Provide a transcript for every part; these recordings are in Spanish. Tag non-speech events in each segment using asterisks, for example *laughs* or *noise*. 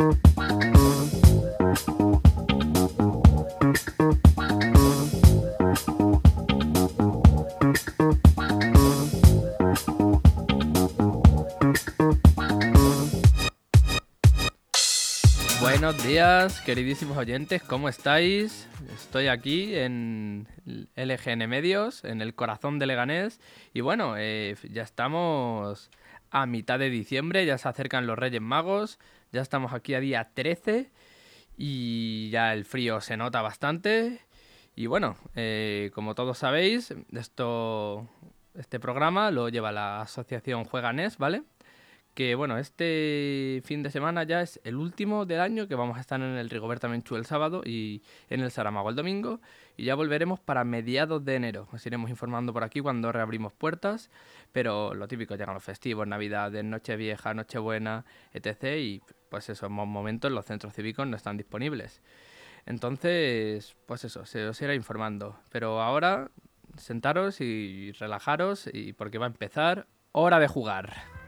Buenos días, queridísimos oyentes, ¿cómo estáis? Estoy aquí en LGN Medios, en el corazón de Leganés. Y bueno, eh, ya estamos a mitad de diciembre, ya se acercan los Reyes Magos, ya estamos aquí a día 13 y ya el frío se nota bastante. Y bueno, eh, como todos sabéis, esto, este programa lo lleva la asociación Jueganés, ¿vale? que bueno, este fin de semana ya es el último del año, que vamos a estar en el Rigoberta Menchú el sábado y en el Saramago el domingo, y ya volveremos para mediados de enero. Os iremos informando por aquí cuando reabrimos puertas, pero lo típico, llegan los festivos, Navidades, Nochevieja, Nochebuena, etc. Y pues esos momentos los centros cívicos no están disponibles. Entonces, pues eso, se os irá informando. Pero ahora, sentaros y relajaros, y porque va a empezar hora de jugar.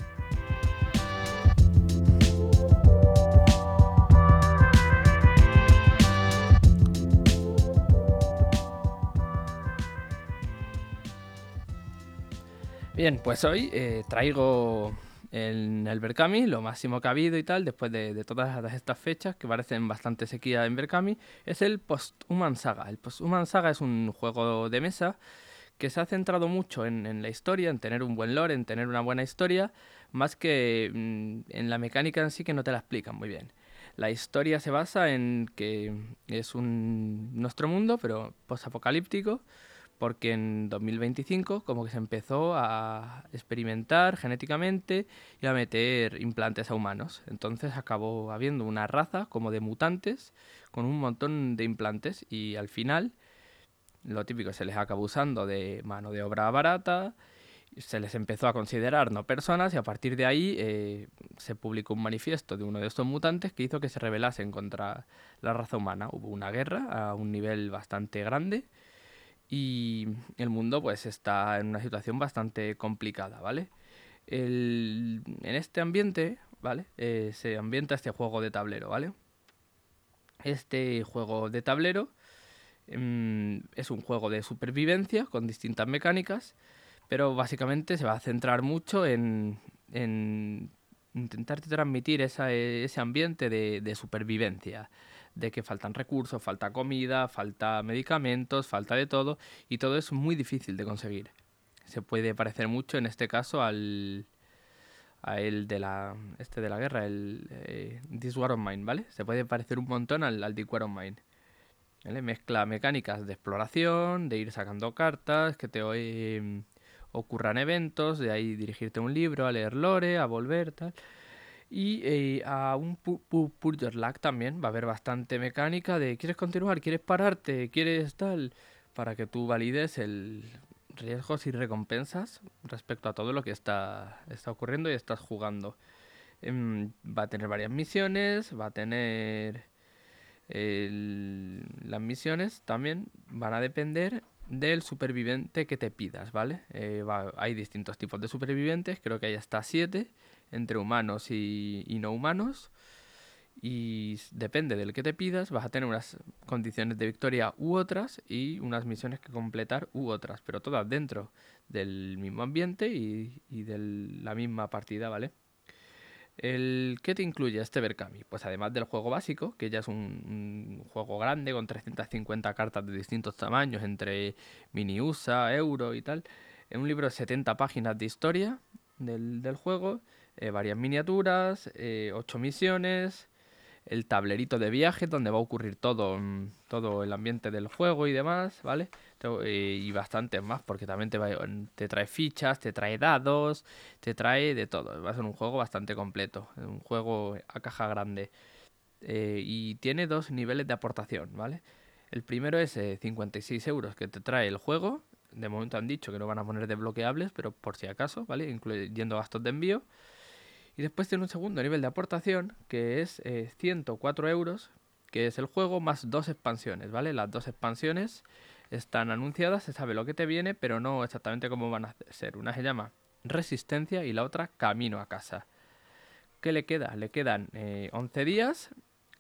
Bien, pues hoy eh, traigo en el Berkami lo máximo que ha habido y tal, después de, todas estas fechas que parecen bastante sequía en Berkami, es el Post-Human Saga. El Post-Human Saga es un juego de mesa que se ha centrado mucho en, la historia, en tener un buen lore, en tener una buena historia, más que mm, en la mecánica en sí que no te la explican muy bien. La historia se basa en que es un nuestro mundo, pero post-apocalíptico, porque en 2025 como que se empezó a experimentar genéticamente y a meter implantes a humanos. Entonces acabó habiendo una raza como de mutantes con un montón de implantes y al final lo típico se les acabó usando de mano de obra barata, se les empezó a considerar no personas y a partir de ahí eh, se publicó un manifiesto de uno de estos mutantes que hizo que se rebelasen contra la raza humana. Hubo una guerra a un nivel bastante grande y el mundo pues está en una situación bastante complicada, ¿vale? en este ambiente, ¿vale? Eh, se ambienta este juego de tablero, ¿vale? Este juego de tablero mm, es un juego de supervivencia con distintas mecánicas, pero básicamente se va a centrar mucho en, en intentar transmitir ese ambiente de supervivencia de que faltan recursos, falta comida, falta medicamentos, falta de todo, y todo es muy difícil de conseguir. Se puede parecer mucho en este caso al a el de la este de la guerra, el eh, This War Mine, ¿vale? Se puede parecer un montón al, al This War of Mine. Mezcla mecánicas de exploración, de ir sacando cartas, que te eh, ocurran eventos, de ahí dirigirte a un libro, a leer lore, a volver, tal. Y eh, a un Purge Lag también. Va a haber bastante mecánica de quieres continuar, quieres pararte, quieres tal, para que tú valides el riesgos y recompensas respecto a todo lo que está, está ocurriendo y estás jugando. Em, va a tener varias misiones, va a tener... las misiones también van a depender del superviviente que te pidas, ¿vale? Eh, hay distintos tipos de supervivientes, creo que hay hasta siete entre humanos y, no humanos. Y depende del que te pidas, vas a tener unas condiciones de victoria u otras y unas misiones que completar u otras, pero todas dentro del mismo ambiente y, de la misma partida, ¿vale? El, ¿Qué te incluye este Berkami? Pues además del juego básico, que ya es un, juego grande con 350 cartas de distintos tamaños, entre mini USA, euro y tal, en un libro de 70 páginas de historia del, del juego, eh, varias miniaturas, eh, ocho misiones, el tablerito de viaje donde va a ocurrir todo, mm, todo el ambiente del juego y demás, ¿vale? Eh, y bastantes más porque también te, te trae fichas, te trae dados, te trae de todo. Va a ser un juego bastante completo, un juego a caja grande. y tiene dos niveles de aportación, ¿vale? El primero es 56 euros que te trae el juego. De momento han dicho que no van a poner desbloqueables, pero por si acaso, ¿vale? Incluyendo gastos de envío. Y después tiene un segundo nivel de aportación que es 104 eh, euros, que es el juego más dos expansiones, ¿vale? Las dos expansiones están anunciadas, se sabe lo que te viene, pero no exactamente cómo van a ser. Una se llama Resistencia y la otra Camino a casa. ¿Qué le queda? Le quedan 11 eh, días.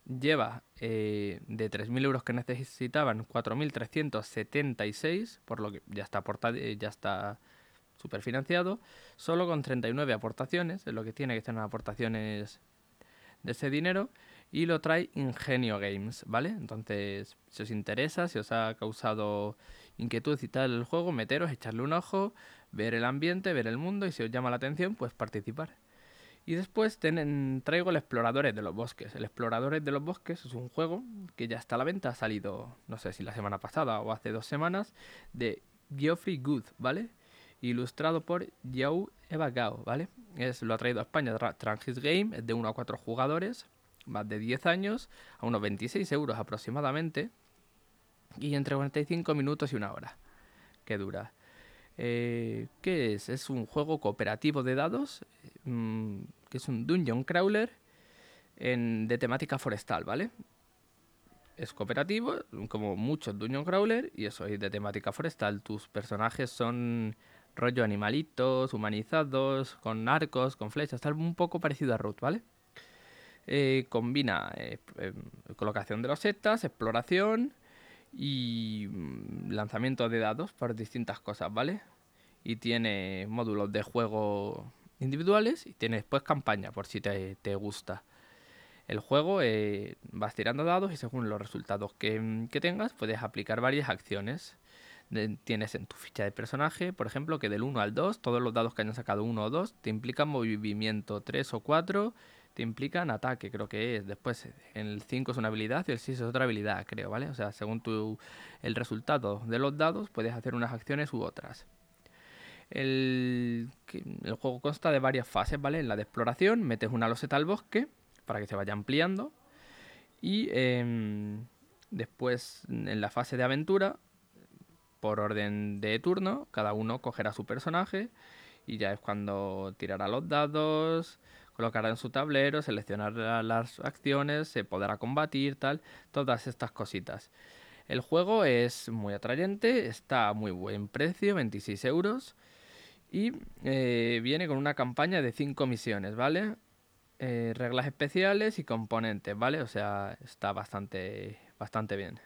Lleva eh, de 3.000 euros que necesitaban 4.376, por lo que ya está, eh, ya está superfinanciado. Solo con 39 aportaciones, es lo que tiene que tener aportaciones de ese dinero. Y lo trae Ingenio Games, ¿vale? Entonces, si os interesa, si os ha causado inquietud y tal el juego, meteros, echarle un ojo, ver el ambiente, ver el mundo y si os llama la atención, pues participar. Y después traigo el Exploradores de los Bosques. El Exploradores de los Bosques es un juego que ya está a la venta, ha salido, no sé si la semana pasada o hace dos semanas, de Geoffrey Good, ¿vale? Ilustrado por Yao Gao, ¿vale? Es, lo ha traído a España Trangis Game, es de 1 a 4 jugadores, más de 10 años, a unos 26 euros aproximadamente, y entre 45 minutos y una hora que dura. Eh, ¿Qué es? Es un juego cooperativo de dados, mm, que es un dungeon crawler de temática forestal, ¿vale? Es cooperativo, como muchos dungeon crawler, y eso es de temática forestal. Tus personajes son rollo animalitos, humanizados, con arcos, con flechas, tal un poco parecido a Root, ¿vale? Eh, combina eh, colocación de los setas, exploración, y mm, lanzamiento de dados para distintas cosas, ¿vale? Y tiene módulos de juego individuales y tiene después campaña por si te, gusta. El juego eh, vas tirando dados y según los resultados que, mm, tengas puedes aplicar varias acciones. Tienes en tu ficha de personaje, por ejemplo, que del 1 al 2, todos los dados que hayan sacado 1 o 2 te implican movimiento 3 o 4 te implican ataque, creo que es. Después, el 5 es una habilidad y el 6 es otra habilidad, creo, ¿vale? O sea, según tu, el resultado de los dados, puedes hacer unas acciones u otras. El, el juego consta de varias fases, ¿vale? En la de exploración, metes una loseta al bosque para que se vaya ampliando. Y em, después, en la fase de aventura, por orden de turno, cada uno cogerá su personaje y ya es cuando tirará los dados, colocará en su tablero, seleccionará las acciones, se podrá combatir, tal, todas estas cositas. El juego es muy atrayente, está a muy buen precio, 26 euros. Y eh, viene con una campaña de 5 misiones, ¿vale? Eh, reglas especiales y componentes, ¿vale? O sea, está bastante, bastante bien.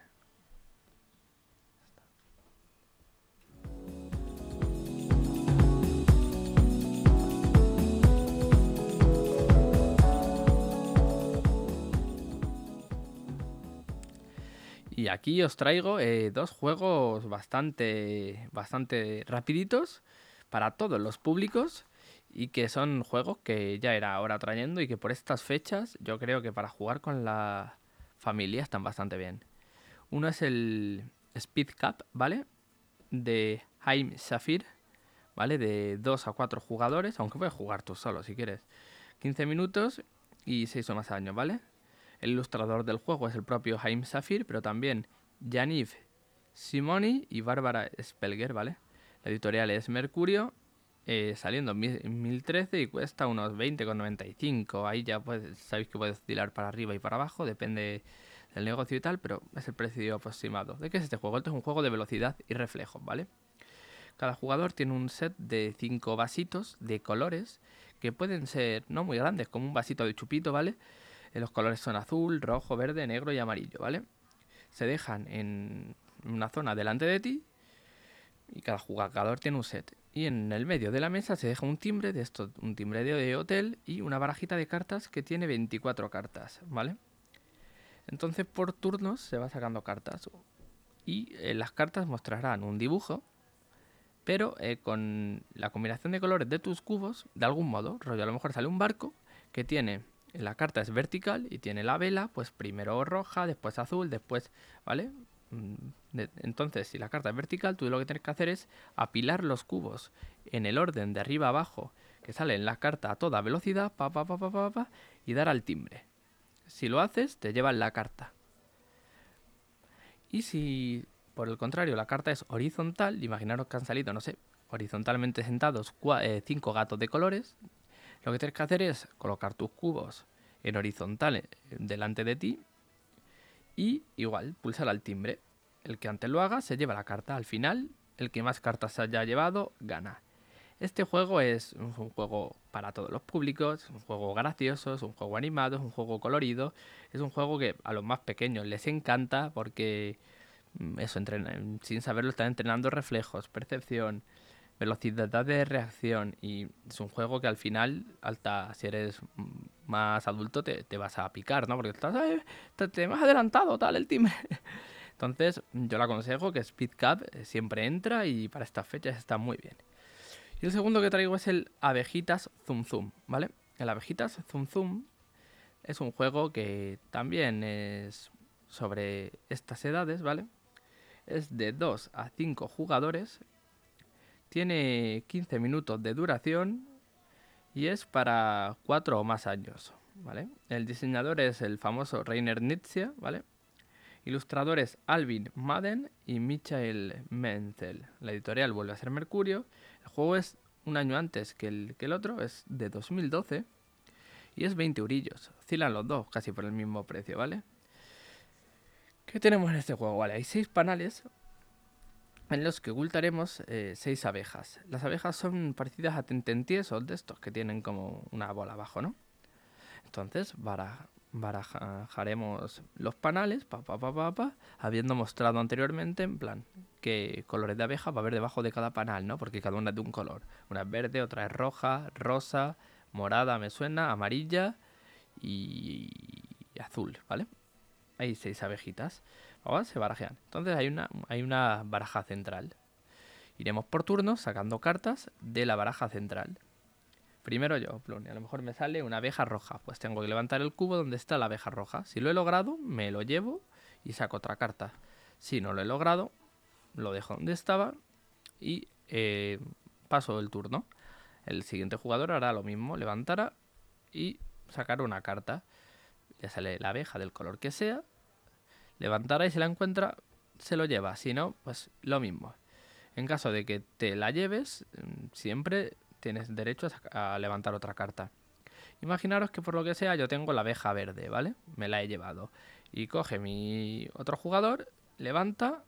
Y aquí os traigo eh, dos juegos bastante, bastante rapiditos para todos los públicos y que son juegos que ya era ahora trayendo y que por estas fechas yo creo que para jugar con la familia están bastante bien. Uno es el Speed Cup, ¿vale? De Haim Safir, ¿vale? De 2 a 4 jugadores, aunque puedes jugar tú solo si quieres. 15 minutos y 6 o más años, ¿vale? El ilustrador del juego es el propio Haim Safir, pero también Yaniv Simoni y Bárbara Spelger, ¿vale? La editorial es Mercurio, eh, saliendo en 2013 y cuesta unos 20,95. Ahí ya pues, sabéis que puede oscilar para arriba y para abajo, depende del negocio y tal, pero es el precio aproximado. ¿De qué es este juego? Este es un juego de velocidad y reflejo, ¿vale? Cada jugador tiene un set de 5 vasitos de colores que pueden ser no muy grandes, como un vasito de chupito, ¿vale? Los colores son azul, rojo, verde, negro y amarillo, ¿vale? Se dejan en una zona delante de ti y cada jugador tiene un set. Y en el medio de la mesa se deja un timbre de esto, un timbre de hotel y una barajita de cartas que tiene 24 cartas, ¿vale? Entonces por turnos se va sacando cartas y eh, las cartas mostrarán un dibujo, pero eh, con la combinación de colores de tus cubos, de algún modo, rollo, a lo mejor sale un barco que tiene la carta es vertical y tiene la vela, pues primero roja, después azul, después, ¿vale? Mm, entonces, si la carta es vertical, tú lo que tienes que hacer es apilar los cubos en el orden de arriba abajo que sale en la carta a toda velocidad, pa, pa, pa, y dar al timbre. Si lo haces, te llevan la carta. Y si, por el contrario, la carta es horizontal, imaginaros que han salido, no sé, horizontalmente sentados eh, cinco gatos de colores, lo que tienes que hacer es colocar tus cubos en horizontal eh, delante de ti y igual pulsar al timbre. El que antes lo haga se lleva la carta. Al final, el que más cartas haya llevado gana. Este juego es un juego para todos los públicos, un juego gracioso, es un juego animado, es un juego colorido, es un juego que a los más pequeños les encanta porque mm, eso, entrenan, sin saberlo están entrenando reflejos, percepción, velocidad de reacción y es un juego que al final, alta, si eres más adulto, te, vas a picar, ¿no? Porque estás, te, te has adelantado, tal, el timbre. *laughs* Entonces, yo le aconsejo que Speed Cup eh, siempre entra y para estas fechas está muy bien. Y el segundo que traigo es el Abejitas Zum Zum, ¿vale? El Abejitas Zum Zum es un juego que también es sobre estas edades, ¿vale? Es de 2 a 5 jugadores tiene 15 minutos de duración y es para 4 o más años, ¿vale? El diseñador es el famoso Rainer Nietzsche, ¿vale? Ilustradores Alvin Madden y Michael Menzel. La editorial vuelve a ser Mercurio. El juego es un año antes que el, que el otro, es de 2012 y es 20 eurillos. Oscilan los dos casi por el mismo precio, ¿vale? ¿Qué tenemos en este juego? Vale, hay 6 panales en los que ocultaremos eh, seis abejas. Las abejas son parecidas a tententiesos de estos que tienen como una bola abajo, ¿no? Entonces barajaremos los panales, pa, pa, pa, pa, habiendo mostrado anteriormente, en plan, qué colores de abeja va a haber debajo de cada panal, ¿no? Porque cada una es de un color. Una es verde, otra es roja, rosa, morada, me suena, amarilla y azul, ¿vale? Hay seis abejitas se barajean. Entonces hay una, hay una baraja central. Iremos por turnos sacando cartas de la baraja central. Primero yo, a lo mejor me sale una abeja roja. Pues tengo que levantar el cubo donde está la abeja roja. Si lo he logrado, me lo llevo y saco otra carta. Si no lo he logrado, lo dejo donde estaba y eh, paso el turno. El siguiente jugador hará lo mismo, levantará y sacar una carta. Ya sale la abeja del color que sea levantará y si la encuentra, se lo lleva. Si no, pues lo mismo. En caso de que te la lleves, mm, siempre tienes derecho a, levantar otra carta. Imaginaros que por lo que sea yo tengo la abeja verde, ¿vale? Me la he llevado. Y coge mi otro jugador, levanta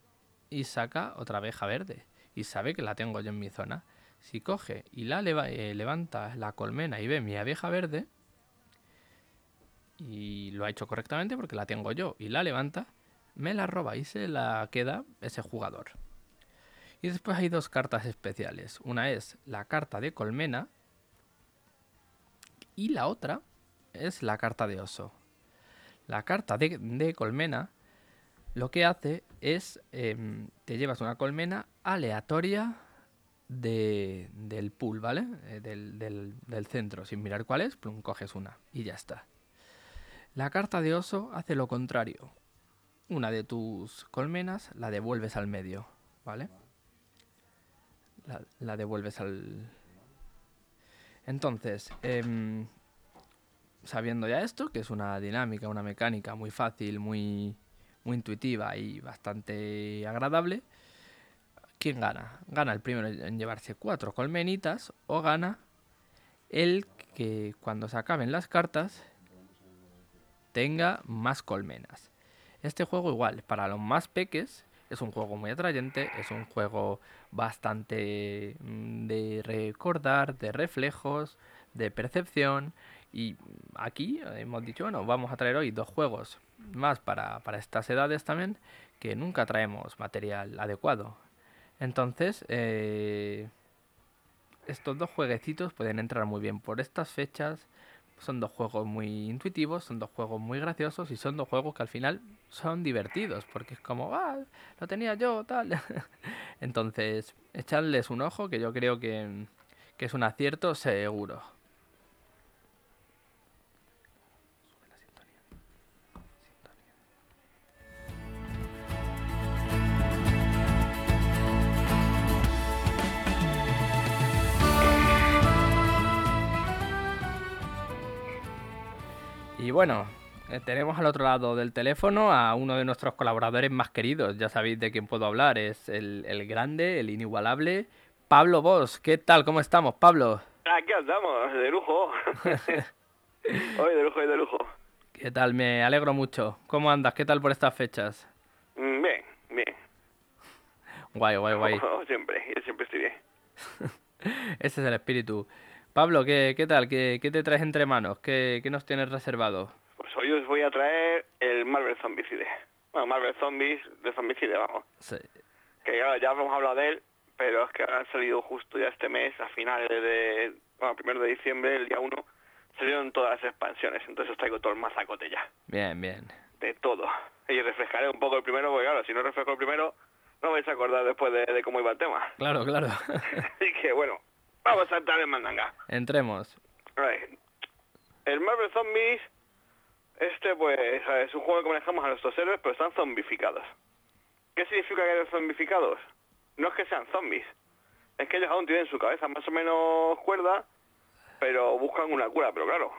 y saca otra abeja verde. Y sabe que la tengo yo en mi zona. Si coge y la eh, levanta la colmena y ve mi abeja verde, y lo ha hecho correctamente porque la tengo yo, y la levanta, me la roba y se la queda ese jugador. Y después hay dos cartas especiales. Una es la carta de colmena y la otra es la carta de oso. La carta de, colmena lo que hace es em, te llevas una colmena aleatoria del pool, ¿vale? Eh, del, centro, sin mirar cuál es, plum, coges una y ya está. La carta de oso hace lo contrario una de tus colmenas la devuelves al medio, ¿vale? La, devuelves al... Entonces, em, sabiendo ya esto, que es una dinámica, una mecánica muy fácil, muy, muy intuitiva y bastante agradable, ¿quién gana? Gana el primero en llevarse cuatro colmenitas o gana el que cuando se acaben las cartas tenga más colmenas. Este juego igual, para los más peques, es un juego muy atrayente, es un juego bastante mm, de recordar, de reflejos, de percepción. Y aquí hemos dicho, bueno, vamos a traer hoy dos juegos más para, estas edades también, que nunca traemos material adecuado. Entonces, eh, estos dos jueguecitos pueden entrar muy bien por estas fechas son dos juegos muy intuitivos, son dos juegos muy graciosos y son dos juegos que al final son divertidos, porque es como, ah, lo tenía yo, tal. *laughs* Entonces, echarles un ojo que yo creo que, que es un acierto seguro. Y bueno, eh, tenemos al otro lado del teléfono a uno de nuestros colaboradores más queridos. Ya sabéis de quién puedo hablar. Es el, grande, el inigualable Pablo Bosch. ¿Qué tal? ¿Cómo estamos, Pablo? Aquí andamos, de lujo. *laughs* Hoy de lujo y de lujo. ¿Qué tal? Me alegro mucho. ¿Cómo andas? ¿Qué tal por estas fechas? Mm, bien, bien. Guay, guay, guay. siempre, yo siempre estoy bien. *laughs* Ese es el espíritu. Pablo, ¿qué, qué tal? ¿Qué, ¿Qué te traes entre manos? ¿Qué, ¿Qué nos tienes reservado? Pues hoy os voy a traer el Marvel Zombicide. Bueno, Marvel Zombies de Zombicide, vamos. Sí. Que ya, ya hemos hablado de él, pero es que han salido justo ya este mes, a finales de... Bueno, primero de diciembre, el día 1, salieron todas las expansiones. Entonces os traigo todo el mazacote ya. Bien, bien. De todo. Y refrescaré un poco el primero, porque claro, si no refresco el primero, no vais a acordar después de, de cómo iba el tema. Claro, claro. *laughs* Así que bueno, vamos a entrar en mandanga. Entremos. Right. El Marvel Zombies, este pues es un juego que manejamos a nuestros héroes, pero están zombificados. ¿Qué significa que están zombificados? No es que sean zombies, es que ellos aún tienen su cabeza más o menos cuerda, pero buscan una cura, pero claro,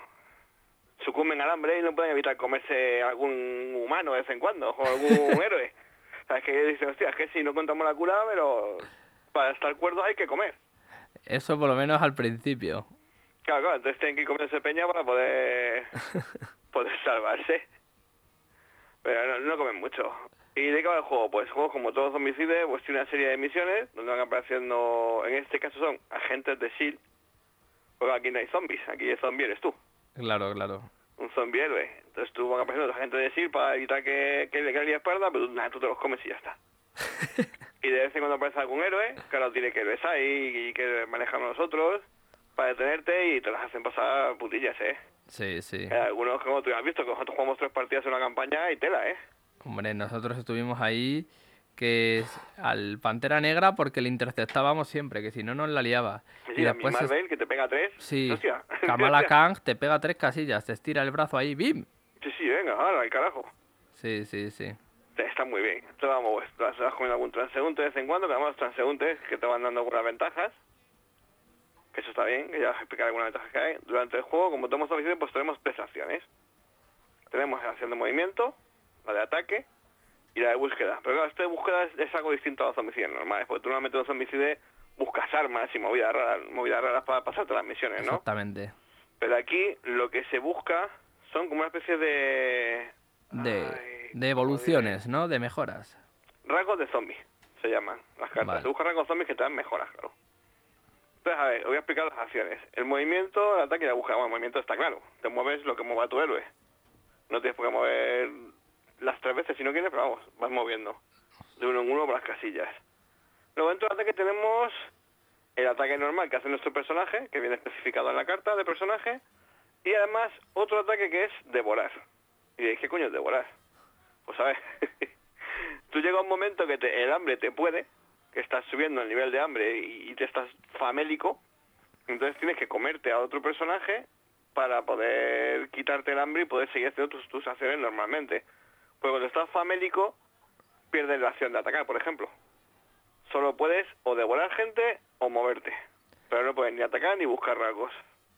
sucumben al hambre y no pueden evitar comerse algún humano de vez en cuando, o algún *laughs* héroe. O sea, es que ellos dicen, hostia, es que si no contamos la cura, pero para estar cuerdos hay que comer. Eso por lo menos al principio. Claro, claro, entonces tienen que comerse peña para poder, *laughs* poder salvarse. Pero no, no comen mucho. ¿Y de qué va el juego? Pues juegos como todos homicides, pues tiene una serie de misiones donde van apareciendo, en este caso son agentes de S.H.I.E.L.D. Porque aquí no hay zombies, aquí el zombie eres tú, Claro, claro. un zombie héroe. Entonces tú van apareciendo los agentes de S.H.I.E.L.D. para evitar que, que le caiga la espalda, pero nada, tú te los comes y ya está. *laughs* Y de vez en cuando aparece algún héroe, claro, tiene que héroes ahí y que manejamos nosotros para detenerte y te las hacen pasar putillas, ¿eh? Sí, sí. Eh, algunos, como tú has visto, que nosotros jugamos tres partidas en una campaña y tela, ¿eh? Hombre, nosotros estuvimos ahí que es al Pantera Negra porque le interceptábamos siempre, que si no nos la liaba. Sí, Y a después es- Marvel, que te pega tres. Sí, Hostia. Kamala *laughs* Khan te pega tres casillas, te estira el brazo ahí, ¡bim! Sí, sí, venga, ahora, el carajo. Sí, sí, sí. Está muy bien. Te vamos, pues, vas vas comiendo algún transeúnte de vez en cuando, que además los transeúntes que te van dando algunas ventajas. Que eso está bien, que ya os explicaré algunas ventajas que hay. Durante el juego, como tenemos homicidio, pues tenemos tres acciones. Tenemos la acción de movimiento, la de ataque y la de búsqueda. Pero claro, esta de búsqueda es, es algo distinto a los homicidios normales, porque tú normalmente en los homicidios buscas armas y movidas raras, movidas raras para pasarte las misiones, ¿no? Exactamente. Pero aquí lo que se busca son como una especie de... De, Ay, de evoluciones, ¿no? De mejoras. Rasgos de zombie, se llaman las cartas. Vale. Se buscan rasgos zombies que te dan mejoras, claro. Entonces, a ver, os voy a explicar las acciones. El movimiento, el ataque y la búsqueda. Bueno, el movimiento está claro. Te mueves lo que mueva tu héroe. No tienes por qué mover las tres veces si no quieres, pero vamos, vas moviendo. De uno en uno por las casillas. Luego dentro del ataque tenemos el ataque normal que hace nuestro personaje, que viene especificado en la carta de personaje. Y además otro ataque que es devorar. Y diréis, ¿qué coño es devorar? Pues a ver, *laughs* tú llega un momento que te- el hambre te puede, que estás subiendo el nivel de hambre y, y te estás famélico, entonces tienes que comerte a otro personaje para poder quitarte el hambre y poder seguir haciendo tus, tus acciones normalmente. Pues cuando estás famélico, pierdes la acción de atacar, por ejemplo. Solo puedes o devorar gente o moverte, pero no puedes ni atacar ni buscar rasgos.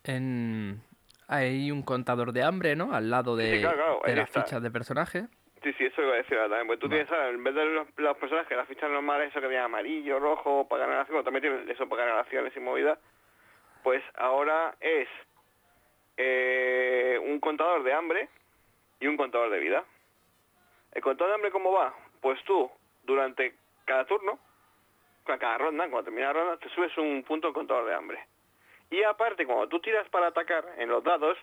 En... Hay un contador de hambre, ¿no? Al lado de, Sí, claro, claro, de ahí las está. fichas de personaje. Sí, sí, eso iba a decir ahora también. Pues tú tienes, ahora, en vez de los, los personajes, las fichas normales, eso que tiene amarillo, rojo, para ganar acciones, también tiene eso para ganar acciones y movidas, pues ahora es eh, un contador de hambre y un contador de vida. ¿El contador de hambre cómo va? Pues tú, durante cada turno, cada cada ronda, cuando termina la ronda, te subes un punto al contador de hambre. Y aparte, cuando tú tiras para atacar en los dados,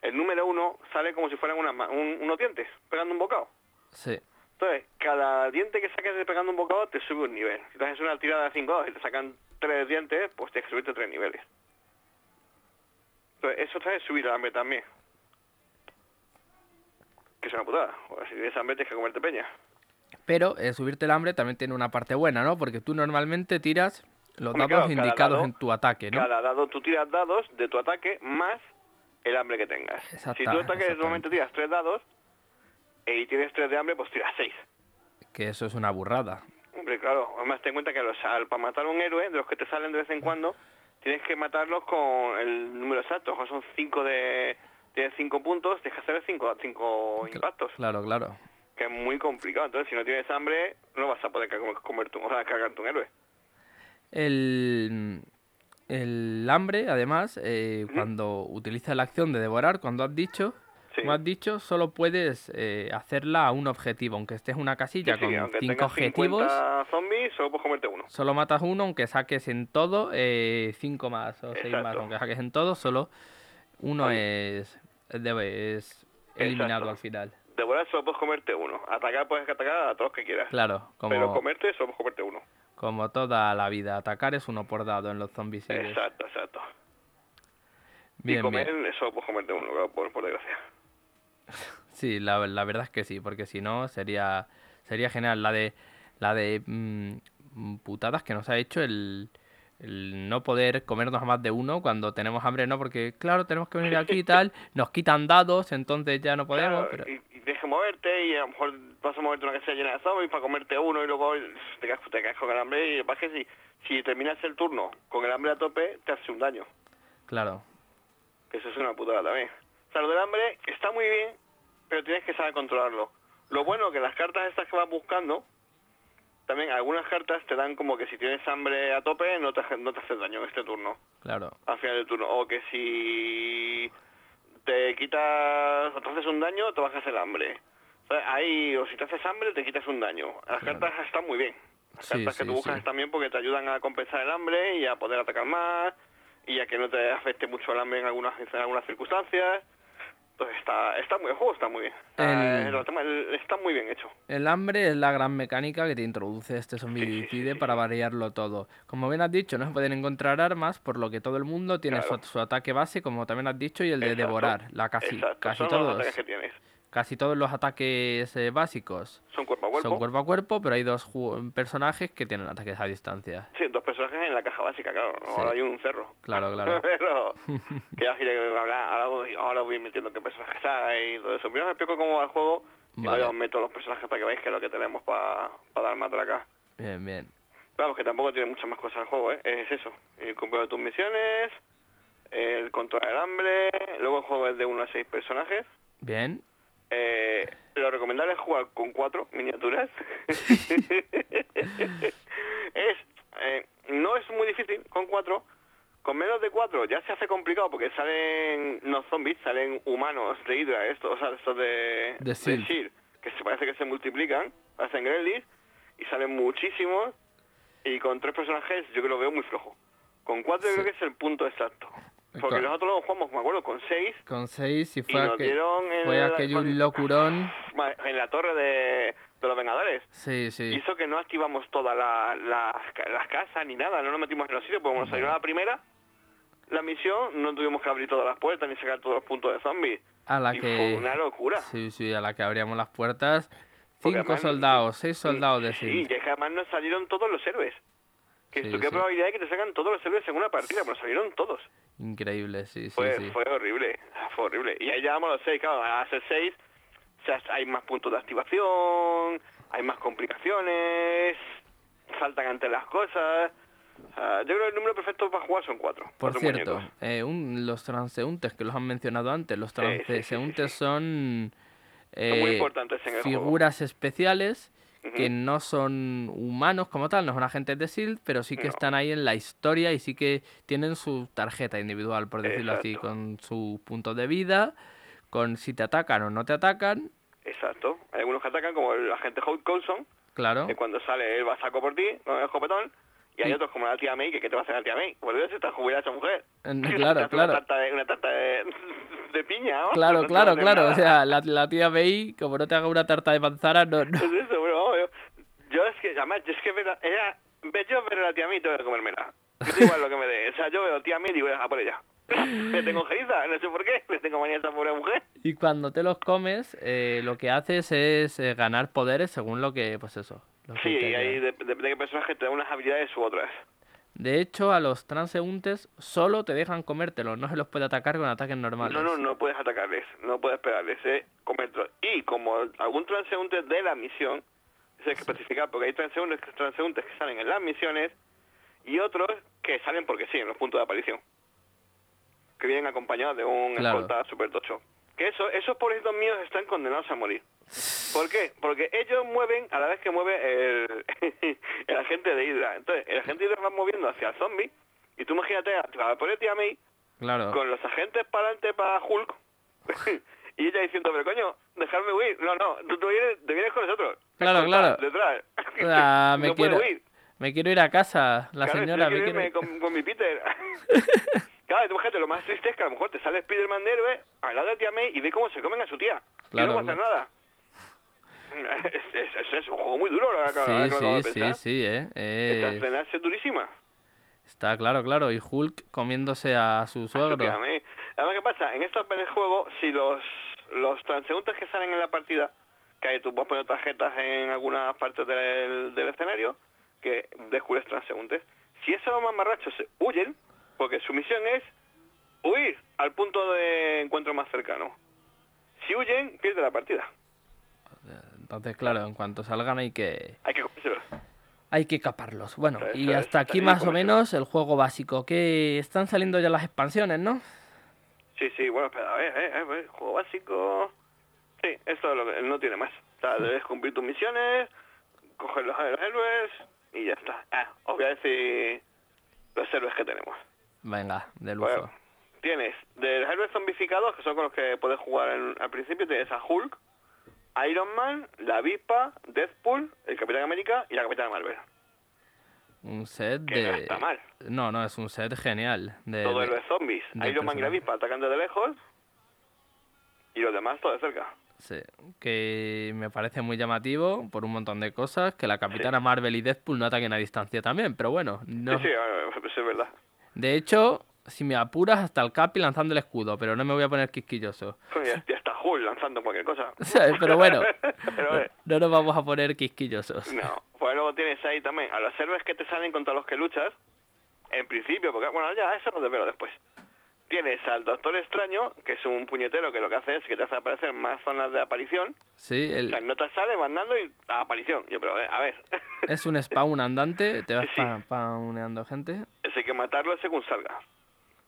el número uno sale como si fueran una ma- un- unos dientes, pegando un bocado. Sí. Entonces, cada diente que saques de pegando un bocado te sube un nivel. Si te haces una tirada de 5 dados y te sacan tres dientes, pues tienes que subirte tres niveles. Entonces, eso trae subir el hambre también. Que es una putada. Porque si tienes hambre tienes que comerte peña. Pero eh, subirte el hambre también tiene una parte buena, ¿no? Porque tú normalmente tiras los Hombre, dados claro, indicados dado- en tu ataque, ¿no? Cada dado, tú tiras dados de tu ataque más el hambre que tengas. Exacta- si tu ataque normalmente tiras tres dados y tienes tres de hambre, pues tiras seis. Que eso es una burrada. Hombre, claro, además ten en cuenta que los, al, para matar a un héroe, de los que te salen de vez en cuando, tienes que matarlos con el número exacto. O son cinco de... Tienes cinco puntos, tienes que hacer cinco, cinco impactos, Claro, claro. que es muy complicado. Entonces, si no tienes hambre, no vas a poder comer tu, o sea, cargarte un héroe. El, el hambre, además, eh, cuando utiliza la acción de devorar, cuando has dicho, Sí. como has dicho, solo puedes eh, hacerla a un objetivo, aunque estés en una casilla Sí, sí, con cinco objetivos. 50 zombies, solo puedes comerte uno. Solo matas uno, aunque saques en todo eh, cinco más o seis más. Exacto. Aunque saques en todo, solo uno Vale. es, es, de- eliminado Exacto. al final. Devorar solo puedes comerte uno. Atacar puedes atacar a todos que quieras. Claro, Pero como, comerte solo puedes comerte uno. como toda la vida. Atacar es uno por dado en los zombies. Exacto, exacto. y Bien, comer bien. solo puedes comerte uno, por desgracia. Sí, la, la verdad es que sí, porque si no sería sería genial. La de la de mm, putadas que nos ha hecho el, el no poder comernos a más de uno cuando tenemos hambre, no, porque claro, tenemos que venir aquí y tal, *laughs* nos quitan dados, entonces ya no podemos, Claro, pero y, y que moverte y a lo mejor vas a moverte una casilla llena de zombies para comerte uno y luego te quedas, te quedas con el hambre y lo que que si, si terminas el turno con el hambre a tope, te hace un daño. claro, Que eso es una putada también. O sea, lo del hambre está muy bien, pero tienes que saber controlarlo. Lo bueno que las cartas estas que vas buscando, también algunas cartas te dan como que si tienes hambre a tope no te, no te hace daño en este turno, claro, al final del turno. O que si te quitas o te haces un daño, te bajas el hambre. O sea, ahí, o si te haces hambre, te quitas un daño. Las Claro. cartas están muy bien. Las Sí, cartas que sí, tú buscas sí. están bien porque te ayudan a compensar el hambre y a poder atacar más y a que no te afecte mucho el hambre en algunas, en algunas circunstancias. Entonces está, está muy, el juego está muy bien. Está, El- el está muy bien hecho. El hambre es la gran mecánica que te introduce este sí, zombicide sí. para variarlo todo. Como bien has dicho, no se pueden encontrar armas, por lo que todo el mundo tiene Claro. su, su ataque base, como también has dicho, y el de Exacto, devorar. La casi, Exacto, casi son todos, que tienes. Casi todos los ataques eh, básicos Son cuerpo a cuerpo. son cuerpo a cuerpo, pero hay dos personajes que tienen ataques a distancia. Sí, dos personajes en la caja básica, claro. Ahora hay un cerro. Claro, *laughs* claro. Pero *laughs* que ahora, ahora, voy- ahora voy metiendo qué personajes hay y todo eso. Primero os explico cómo va el juego y Vale. luego os meto los personajes para que veáis que es lo que tenemos para dar más acá. Bien, bien. Claro, que tampoco tiene muchas más cosas el juego, ¿eh? Es eso. El cumplir de tus misiones, el controlar el hambre, luego el juego es de 1 a 6 personajes. Bien. Eh, lo recomendable es jugar con cuatro miniaturas. *laughs* es eh, No es muy difícil con cuatro. Con menos de cuatro ya se hace complicado porque salen no zombies, salen humanos de Hydra, estos, o sea, estos de, De Shield. que se parece que se multiplican, hacen gremlins y salen muchísimos. Y con tres personajes yo que lo veo muy flojo. Con cuatro yo creo que es el punto exacto. Porque Con- nosotros lo jugamos, me acuerdo, con seis Con seis y y fue, nos dieron en fue la- aquello un con- locurón. Ma- en la torre de, de los Vengadores. Sí, sí. Hizo que no activamos todas la- las ca- las casas ni nada, no nos metimos en los sitios, porque cuando salió la primera, la misión, no tuvimos que abrir todas las puertas ni sacar todos los puntos de zombies. A la y que... fue una locura. Sí, sí, a la que abríamos las puertas. Cinco además- soldados, seis soldados de Sí, y es que además nos salieron todos los héroes. Que Sí, qué sí. probabilidad hay que te sacan todos los héroes en una partida, pero salieron todos. Increíble, sí, sí, Fue, sí. fue horrible, fue horrible. Y ahí llegamos a los seis, claro, a ser seis, o sea, hay más puntos de activación, hay más complicaciones, saltan ante las cosas. Ah, yo creo que el número perfecto para jugar son cuatro. Por cuatro cierto, eh, un- los transeúntes que los han mencionado antes, los Sí, sí, sí, sí, transeúntes sí. son Son muy eh, importantes en el juego. Que no son humanos como tal, no son agentes de SHIELD, pero sí que No. están ahí en la historia y sí que tienen su tarjeta individual, por decirlo así, con su punto de vida, con si te atacan o no te atacan, Exacto. Hay algunos que atacan, como el agente Holt Coulson, claro. que cuando sale él va a saco por ti, con el escopetón, y hay Sí. otros como la tía May, que ¿qué te va a hacer la tía May? Volver a estar jubilada esa mujer. *laughs* Te claro, claro. Una tarta de, una tarta de, *laughs* de piña, ¿no? Claro, No claro, claro. O sea, la, la tía Bey, como no te haga una tarta de manzana, no, no. *laughs* Es eso, bueno, vamos, yo, yo es que, además, yo es que ver a, ella, ve- yo ver a la tía May tengo que comérmela. Es igual lo que me dé. O sea, yo veo tía May y digo, a por ella. Le tengo jeriza, no sé por qué, le tengo manía a esa pobre mujer. Y cuando te los comes, eh, lo que haces es eh, ganar poderes según lo que, pues eso. lo Sí, y ahí depende de qué personaje te da unas habilidades u otras. De hecho, a los transeúntes solo te dejan comértelos, no se los puede atacar con ataques normales. No, no, no puedes atacarles, no puedes pegarles, eh, comértelos. Y como algún transeúnte de la misión, hay que especificar, porque hay transeúntes, transeúntes que salen en las misiones y otros que salen porque sí, en los puntos de aparición. Que vienen acompañados de un Claro. escolta super tocho. Que eso, esos pobrecitos míos están condenados a morir. ¿Por qué? Porque ellos mueven a la vez que mueve el, *laughs* el agente de Hydra. Entonces, el agente de Hydra va moviendo hacia el zombie y tú imagínate a, a por el tía May Claro. con los agentes para adelante para Hulk *laughs* Y ella diciendo, pero coño, dejarme huir. No, no, tú, tú vienes, te vienes con nosotros. Claro, claro. Detrás. Sea, *laughs* me no puedo quiero, huir. me quiero ir a casa, la Claro, señora. Me quiero quiero... irme con, con mi Peter. claro, tú fíjate, lo más triste es que a lo mejor te sale Spider-Man de héroe al lado de tía May y ve cómo se comen a su tía. Claro, y no pasa nada. *laughs* Es, es, es, es un juego muy duro, acabo Sí, de sí, pensar. sí, sí, eh. Esta eh, escena es durísima. está claro, claro. Y Hulk comiéndose a su suegro. Además, ¿qué pasa? En estos juego, si los, los transeúntes que salen en la partida, que tú puedes poner tarjetas en algunas partes del, del escenario, que descubres transeúntes, si esos mamarrachos se huyen, porque su misión es huir al punto de encuentro más cercano. Si huyen, pierde la partida. Entonces, claro, en cuanto salgan hay que Hay que hay que caparlos. Bueno, y hasta aquí más o menos el juego básico. Que están saliendo ya las expansiones, ¿no? Sí, sí, bueno, pero a ver, eh, eh, eh, juego básico... Sí, esto es lo que no tiene más. O sea, debes cumplir tus misiones, coger los, los héroes y ya está. Ah, os voy a decir los héroes que tenemos. Venga, de lujo. Bueno, tienes de los héroes zombificados, que son con los que puedes jugar en- al principio, tienes a Hulk, Iron Man, la Avispa, Deadpool, el Capitán América y la Capitana Marvel. Un set Que no de... está mal. No, no, es un set genial. De, Todo de- héroes zombies. de Iron Man y la personaje. Avispa atacan desde lejos y los demás todo de cerca. Sí, que me parece muy llamativo por un montón de cosas. Que la Capitana Marvel y Deadpool no ataquen a distancia también, pero bueno. No... Sí, sí, es verdad. De hecho, si me apuras, hasta el Capi lanzando el escudo, pero no me voy a poner quisquilloso. Ya, ya está Hulk lanzando cualquier cosa. *laughs* Pero bueno, *laughs* Pero, eh, no nos vamos a poner quisquillosos. no. Pues luego tienes ahí también a los héroes que te salen contra los que luchas. En principio, porque bueno, ya eso lo desvelo después. Tienes al Doctor Extraño, que es un puñetero que lo que hace es que te hace aparecer más zonas de aparición. Sí, O sea, el- no te sale mandando y a aparición. Yo, pero eh, a ver, *laughs* es un spawn andante, te vas Sí, spawneando gente. eso hay que matarlo según salga.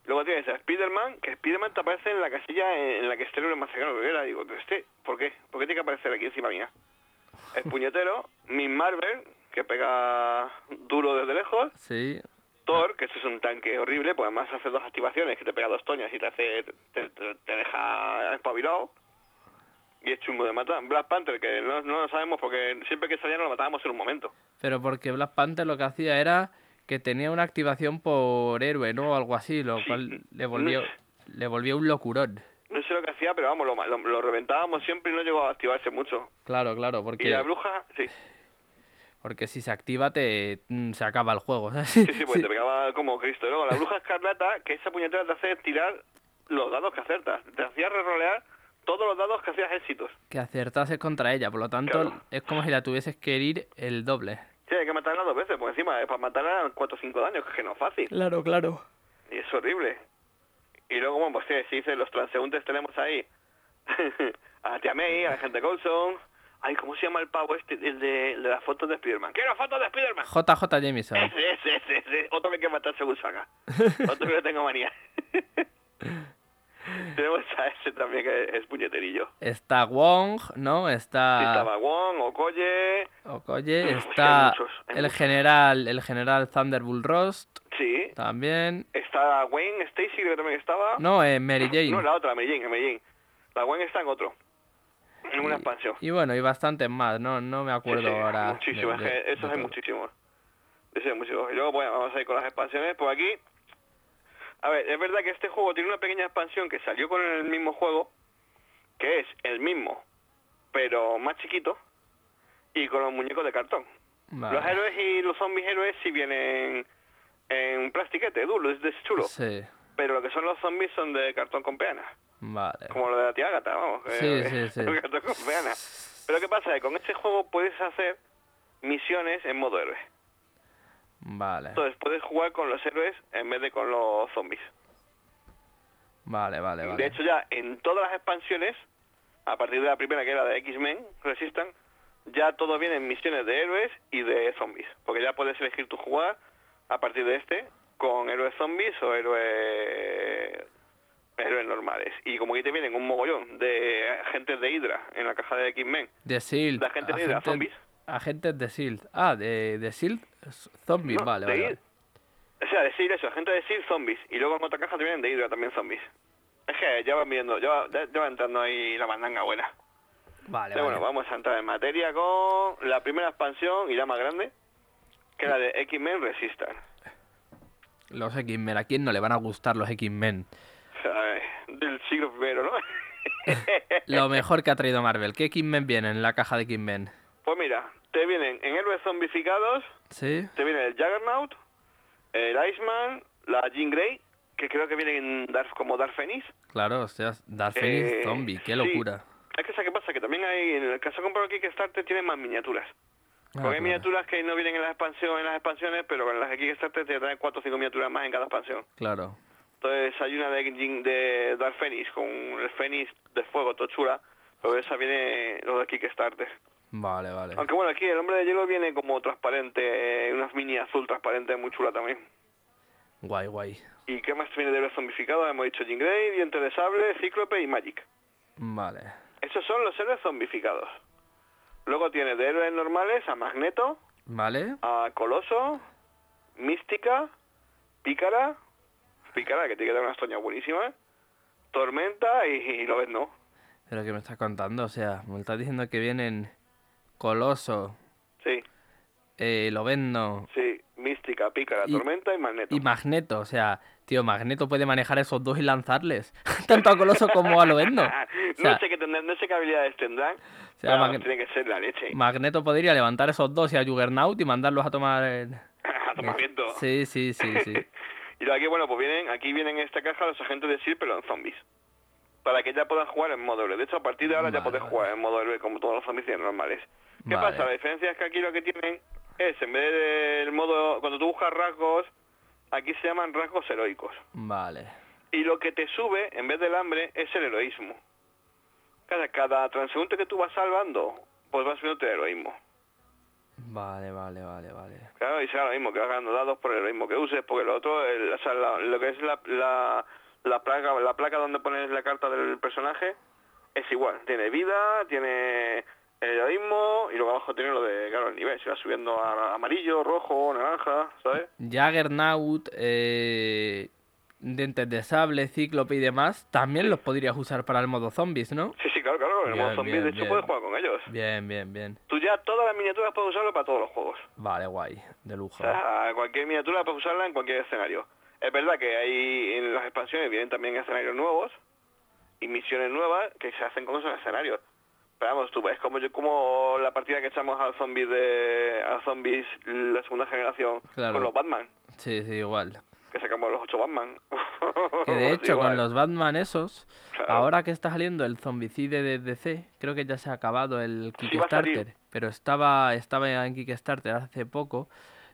Luego tienes a Spider-Man, que Spider-Man te aparece en la casilla en, la que esté el más cercano que hubiera. Digo, ¿pero este? ¿Por qué? ¿Por qué tiene que aparecer aquí encima mía? El *laughs* puñetero, Miss Marvel, que pega duro desde lejos. Sí, Que eso es un tanque horrible, pues además hace dos activaciones, que te pega dos toñas y te hace te, te- te deja espabilado. Y es chungo de matar. Black Panther, que no, no lo sabemos porque siempre que salía nos lo matábamos en un momento. pero porque Black Panther lo que hacía era que tenía una activación por héroe, ¿no? O algo así, lo Sí, cual le volvió, le volvió un locurón. No sé lo que hacía, pero vamos, lo, lo, lo reventábamos siempre y no llegó a activarse mucho. Claro, claro, Y porque, la bruja, sí, porque si se activa te mm, se acaba el juego. ¿sabes? sí, sí, pues te pegaba como Cristo. Luego la bruja escarlata, que esa puñetera te hace tirar los dados que acertas. Te hacía rerolear todos los dados que hacías éxitos. Que acertase contra ella, por lo tanto Claro. es como si la tuvieses que herir el doble. Sí, hay que matarla dos veces, por encima, eh, para matarla eran 4 o 5 daños, que no es fácil. Claro, claro. Y es horrible. Y luego, bueno, pues sí, si dice, los transeúntes tenemos ahí *laughs* a Tia May, a la gente Colson. Ay, ¿cómo se llama el pavo este? El de, el de las fotos de Spiderman. ¡Quiero fotos de Spiderman! JJ Jameson. *laughs* Ese, ese, ese, ese. Otro que hay que matar según salga. *laughs* Otro que le tengo manía. *laughs* Tenemos a ese también que es puñeterillo. Está Wong, ¿no? Sí, Está Estaba Wong, Okoye, Okoye, Uf, es que hay está muchos, hay el muchos. general, el general Thunderbolt Rost sí. también. Está Wayne Stacy, creo que también estaba. No, eh, Mary Jane. No, la otra, Mary Jane, Mary Jane. La Gwen está en otro. En una expansión. Y bueno, y bastantes más, no, no me acuerdo sí, ahora. De- es de- de todo. muchísimos. Esos hay muchísimos. Y luego vamos a ir con las expansiones. Por aquí. A ver, es verdad que este juego tiene una pequeña expansión que salió con el mismo juego, que es el mismo, pero más chiquito, y con los muñecos de cartón. Vale. Los héroes y los zombies héroes sí vienen en plastiquete, duro, es de chulo. Sí, Pero lo que son los zombies son de cartón con peana. Vale. Como lo de la tía Agatha, vamos. Sí, eh, *laughs* sí. Pero ¿qué pasa? Que con este juego puedes hacer misiones en modo héroe. Vale, Entonces puedes jugar con los héroes en vez de con los zombies. vale, vale, De vale. hecho ya en todas las expansiones, a partir de la primera que era de X-Men Resistan, ya todo viene en misiones de héroes y de zombies. Porque ya puedes elegir tu jugar a partir de este con héroes zombies o héroes héroes normales. Y como que te vienen un mogollón de agentes de Hydra en la caja de X-Men. De SEAL. La gente de zombies. Agentes de SEAL. Ah, de, de SEAL. Zombies, No, vale, de vale. Hydra. O sea, decir eso, agentes de SEAL zombies. Y luego en otra caja te vienen de Hydra también zombies. Es que ya van viendo, ya va, ya va entrando ahí la mandanga buena. Vale, Pero vale. bueno, vamos a entrar en materia con la primera expansión y la más grande, que es la de X-Men Resistance. Los X-Men, ¿a quién no le van a gustar los X-Men? Eh, del siglo primero, ¿no? *laughs* Lo mejor que ha traído Marvel. ¿Qué X-Men viene en la caja de X-Men? Pues mira, te vienen en héroes zombificados, ¿Sí? te viene el Juggernaut, el Iceman, la Jean Grey, que creo que viene en Dark, como Dark Phoenix. Claro, o sea, Dark Phoenix Eh, Zombie, qué sí. locura. Es que ¿sabes qué pasa? Que también hay, en el caso comprado Kickstarter tiene más miniaturas. Ah, Porque hay claro. miniaturas que no vienen en las expansiones, en las expansiones, pero en las de Kickstarter te traen 4 o 5 miniaturas más en cada expansión. Claro. Entonces hay una de, de Dark Phoenix con el Phoenix de fuego, tochura, pero esa viene lo de Kickstarter. Vale, vale. Aunque bueno, aquí el hombre de hielo viene como transparente, eh, unas mini azul transparente muy chula también. Guay, guay. ¿Y qué más viene de héroes zombificados? Hemos dicho Jean Grey, Diente de Sable, Cíclope y Magic. Vale. Esos son los héroes zombificados. Luego tiene de héroes normales a Magneto, Vale. a Coloso, Mística, Pícara, Pícara que tiene que dar unas toñas buenísimas, Tormenta y, y lo ves, ¿no? Pero que me estás contando, o sea, me estás diciendo que vienen Coloso, Sí, eh, Lovendo sí, Mística, Pícara, Y- Tormenta y Magneto. y Magneto, o sea, tío, Magneto puede manejar esos dos y lanzarles, *laughs* tanto a Coloso como a Lovendo. *laughs* O sea, no sé qué tendrán, no sé qué habilidades tendrán, sea, pero Mag- tiene que ser la leche. Magneto podría levantar esos dos y a Juggernaut y mandarlos a tomar el... *laughs* A tomar viento. Sí, sí, sí, sí. Y luego aquí, bueno, pues vienen, aquí vienen en esta caja los agentes de S.H.I.E.L.D., pero en zombies. Para que ya puedan jugar en modo héroe. De hecho, a partir de ahora ya podés vale. jugar en modo héroe como todos los zombies normales. ¿Qué Vale. pasa? La diferencia es que aquí lo que tienen es, en vez del modo, cuando tú buscas rasgos, aquí se llaman rasgos heroicos. Vale. Y lo que te sube, en vez del hambre, es el heroísmo. Cada, cada transeúnte que tú vas salvando, pues vas subiendo el heroísmo. Vale, vale, vale, vale. Claro, y será lo mismo, que vas ganando dados por el heroísmo que uses, porque lo otro, el- o sea, la- lo que es la, la, la placa la placa donde pones la carta del personaje es igual. Tiene vida, tiene el heroísmo, y luego abajo tiene lo de, claro, el nivel. Se va subiendo a amarillo, rojo, naranja, ¿sabes? Juggernaut, eh, Dentes de Sable, Cíclope y demás, también los podrías usar para el modo zombies, ¿no? Sí, sí, claro, claro. En el modo zombie, bien, de hecho, bien. puedes jugar con ellos. Bien, bien, bien. Tú ya todas las miniaturas puedes usarlo para todos los juegos. Vale, guay. De O lujo. sea, cualquier miniatura puedes usarla en cualquier escenario. Es verdad que hay en las expansiones vienen también escenarios nuevos y misiones nuevas que se hacen con esos escenarios. Pero vamos, tú ves como yo, como la partida que echamos a zombies de a zombies la segunda generación Claro. con los Batman, Sí, sí, igual. Que sacamos los ocho Batman. *laughs* Que de hecho, Igual. con los Batman esos, Claro. ahora que está saliendo el zombicide de DC, creo que ya se ha acabado el Sí. Kickstarter, pero estaba, estaba en Kickstarter hace poco.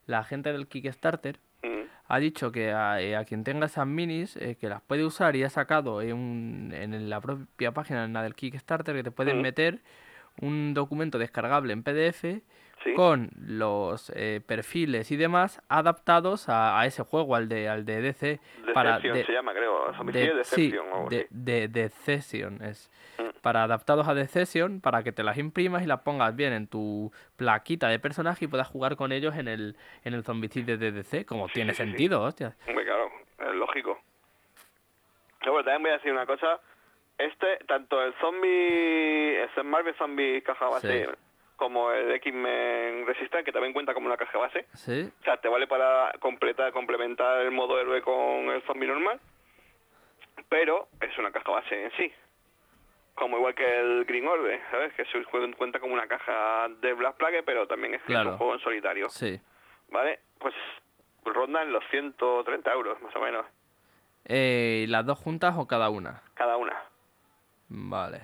La gente del Kickstarter Mm. ha dicho que a, eh, a quien tenga esas minis eh, que las puede usar y ha sacado en, un- en la propia página en la del Kickstarter que te pueden Mm. meter un documento descargable en PDF Sí. con los eh, perfiles y demás adaptados a, a ese juego, al de, al de DC. para de- se llama, creo. De, sí, de, así. de, Deception es. Mm. Para adaptados a Deception, para que te las imprimas y las pongas bien en tu plaquita de personaje y puedas jugar con ellos en el, en el zombicide de DC, como tiene sí, sentido, hostia. Hombre, claro, es lógico. Pero bueno, también voy a decir una cosa. Este, tanto el zombie, el Marvel Zombie caja base, Sí. como el X-Men Resistance, que también cuenta como una caja base. Sí, O sea, te vale para completar, complementar el modo héroe con el zombie normal. Pero es una caja base en sí. Como igual que el Green Order, ¿sabes? Que se cuenta como una caja de Black Plague, pero también es Claro. un juego en solitario. sí. ¿Vale? Pues rondan los 130 euros, más o menos, Eh, ¿Las dos juntas o cada una? cada una. Vale.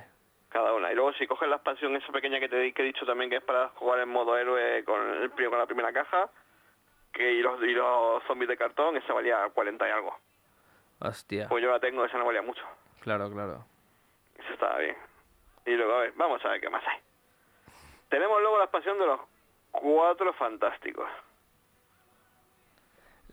cada una. Y luego si coges la expansión esa pequeña que te di- que he dicho también que es para jugar en modo héroe con el con la primera caja, que y los, y los zombies de cartón, esa valía 40 y algo. Hostia. Pues yo la tengo, esa no valía mucho. Claro, claro. Eso estaba bien. Y luego, a ver, vamos a ver qué más hay. Tenemos luego la expansión de los cuatro fantásticos.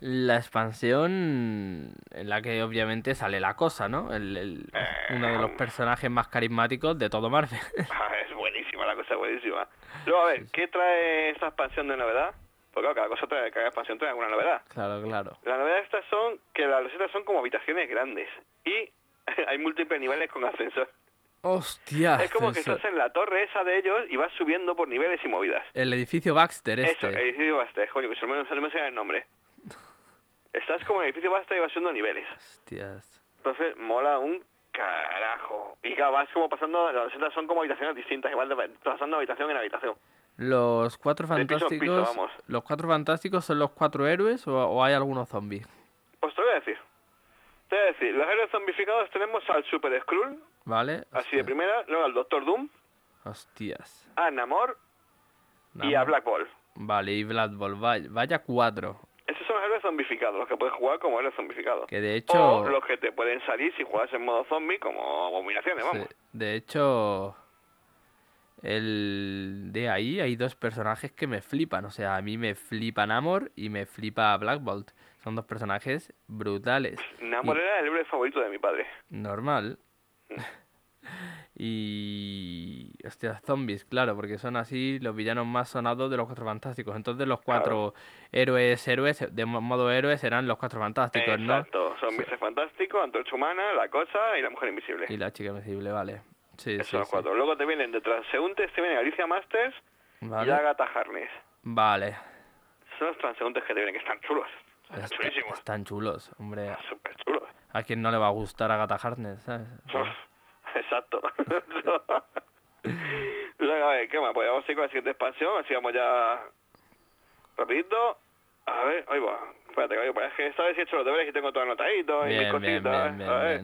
La expansión en la que obviamente sale la cosa, ¿no? El, el- uno de los personajes más carismáticos de todo Marvel. *laughs* Ah, es buenísima, la cosa buenísima. Luego, a ver, ¿qué trae esta expansión de novedad? Porque claro, cada cosa trae, cada expansión trae alguna novedad. claro, claro. La novedad de estas son que las losetas son como habitaciones grandes y *laughs* hay múltiples niveles con ascensor. Hostia. es como que estás en la torre esa de ellos y vas subiendo por niveles y movidas. El edificio Baxter Eso, este. el edificio Basta, coño, que se me, se me el nombre. Estás como en el edificio Basta y vas subiendo niveles. Hostias. Entonces, mola un carajo. Y claro, vas como pasando, las losetas son como habitaciones distintas, igual de, pasando habitación en habitación. Los cuatro De piso fantásticos. piso, vamos. ¿Los cuatro fantásticos son los cuatro héroes o, o hay algunos zombies? Pues te voy a decir. Te voy a decir, los héroes zombificados tenemos al Super Skrull, ¿Vale? así de primera, luego al Doctor Doom, Hostias. a Namor y a. Black Ball. Vale, y Blood Bowl. Vaya, vaya cuatro. Esos son los héroes zombificados, los que puedes jugar como héroes zombificados. Que de hecho. O los que te pueden salir si juegas en modo zombie como abominaciones, vamos. Sí, De hecho, el de ahí hay dos personajes que me flipan. O sea, a mí me flipa Namor y me flipa Black Bolt. Son dos personajes brutales. Namor era el héroe favorito de mi padre. Normal. *laughs* y. Hostia, zombies, claro, porque son así los villanos más sonados de los cuatro fantásticos. Entonces, los cuatro héroes, héroes, de mo- modo héroes, serán los cuatro fantásticos, ¿no? Exacto, son Mr. Fantástico, Antorcha Humana, La Cosa y La Mujer Invisible. Y la chica invisible, vale. Sí, Esos sí, son los sí. cuatro. Luego te vienen de transeúntes, te vienen Alicia Masters y. Agatha Harkness. Vale. Son los transeúntes que te vienen, que están chulos. Están Está- chulísimos. están chulos, hombre. Súper chulos. A quien no le va a gustar Agatha Harkness, ¿sabes? Luego, *laughs* a ver, ¿qué más? Pues vamos a ir con la siguiente expansión, así vamos ya rapidito. A ver, ahí va. Espérate, que pues es que esta vez he hecho los deberes y tengo todo anotadito y mis cositas. ¿eh? a ver,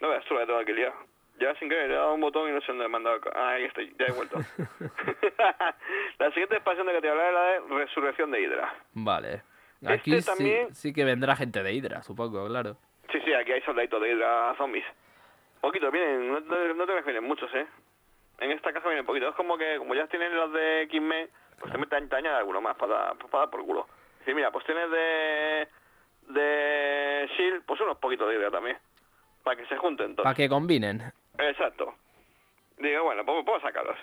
no veas que tengo aquí liado. Ya sin querer le he dado un botón y no sé dónde he mandado. Ah, ahí estoy, ya he vuelto. *laughs* *laughs* la siguiente expansión de que te voy a hablar es la de Resurrección de Hydra. Vale. Este Aquí sí, también- sí que vendrá gente de Hydra, supongo, claro. Sí, sí, aquí hay soldaditos de Hydra zombies. Poquito, vienen, no, te vienen muchos, ¿eh? En esta casa vienen poquitos. Es como que, como ya tienen los de X-Men, pues te meten te añade alguno más para, dar- para dar por culo. Sí, mira, pues tienes de... de S.H.I.E.L.D., pues unos poquitos de Hydra también. Para que se junten todos. Para que combinen. Exacto. Digo, bueno, pues puedo sacarlos.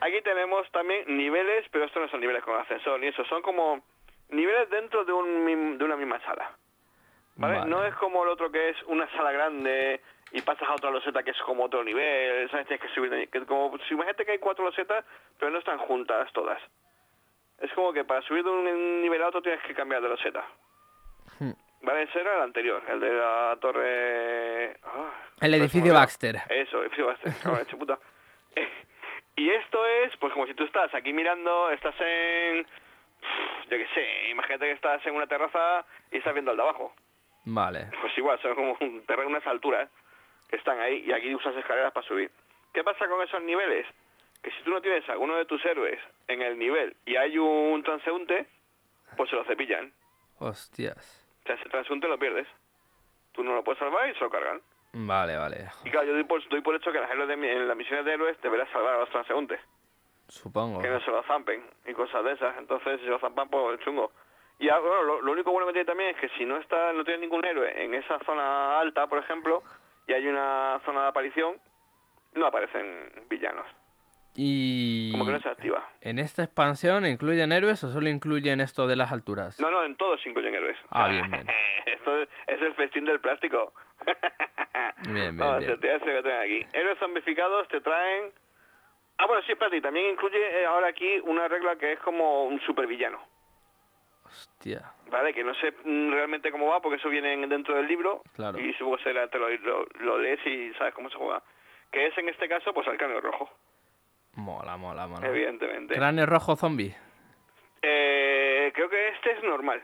Aquí tenemos también niveles, pero estos no son niveles con ascensor ni eso, son como niveles dentro de, un, de una misma sala. ¿Vale? Vale. No es como el otro que es una sala grande y pasas a otra loseta que es como otro nivel, ¿sabes? Tienes que subir, que como, si imagínate que hay cuatro losetas, pero no están juntas todas. Es como que para subir de un nivel a otro tienes que cambiar de loseta. Hmm. Vale, ese era el anterior, el de la torre... ah, El edificio. Baxter. Eso, edificio Baxter, hecho puta. Eh, Y esto es, pues como si tú estás aquí mirando, estás en... Yo qué sé, imagínate que estás en una terraza y estás viendo al de abajo. Vale. Pues igual, son como un terreno, unas alturas que están ahí y aquí usas escaleras para subir. ¿Qué pasa con esos niveles? Que si tú no tienes alguno de tus héroes en el nivel y hay un transeúnte, pues se lo cepillan. Hostias. O sea, ese transeúnte lo pierdes. Tú no lo puedes salvar y se lo cargan. Vale, vale. Y claro, yo doy por, doy por hecho que las héroes de, en las misiones de héroes deberás salvar a los transeúntes. Supongo. Que no se lo zampen y cosas de esas. Entonces, si se lo zampan, pues chungo. Y ah, bueno, lo, lo único bueno que tiene también es que si no está no tiene ningún héroe en esa zona alta, por ejemplo, y hay una zona de aparición, no aparecen villanos. Y... Como que no se activa. ¿En esta expansión incluyen héroes o solo incluyen esto de las alturas? No, no, en todos incluyen héroes. Ah, bien, bien. *laughs* Esto es, es el festín del plástico. *laughs* Bien, bien, Vamos, bien. te que traen aquí. Héroes zombificados te traen... Ah, bueno, sí, espérate, y también incluye eh, ahora aquí una regla que es como un supervillano. Hostia. ¿Vale? Que no sé mm, realmente cómo va, porque eso viene en- dentro del libro. Claro. Y supongo que te lo, lo, lo lees y sabes cómo se juega. Que es en este caso, pues el cráneo rojo, Mola, mola, mola. evidentemente. Cráneo rojo zombie. Eh, creo que este es normal.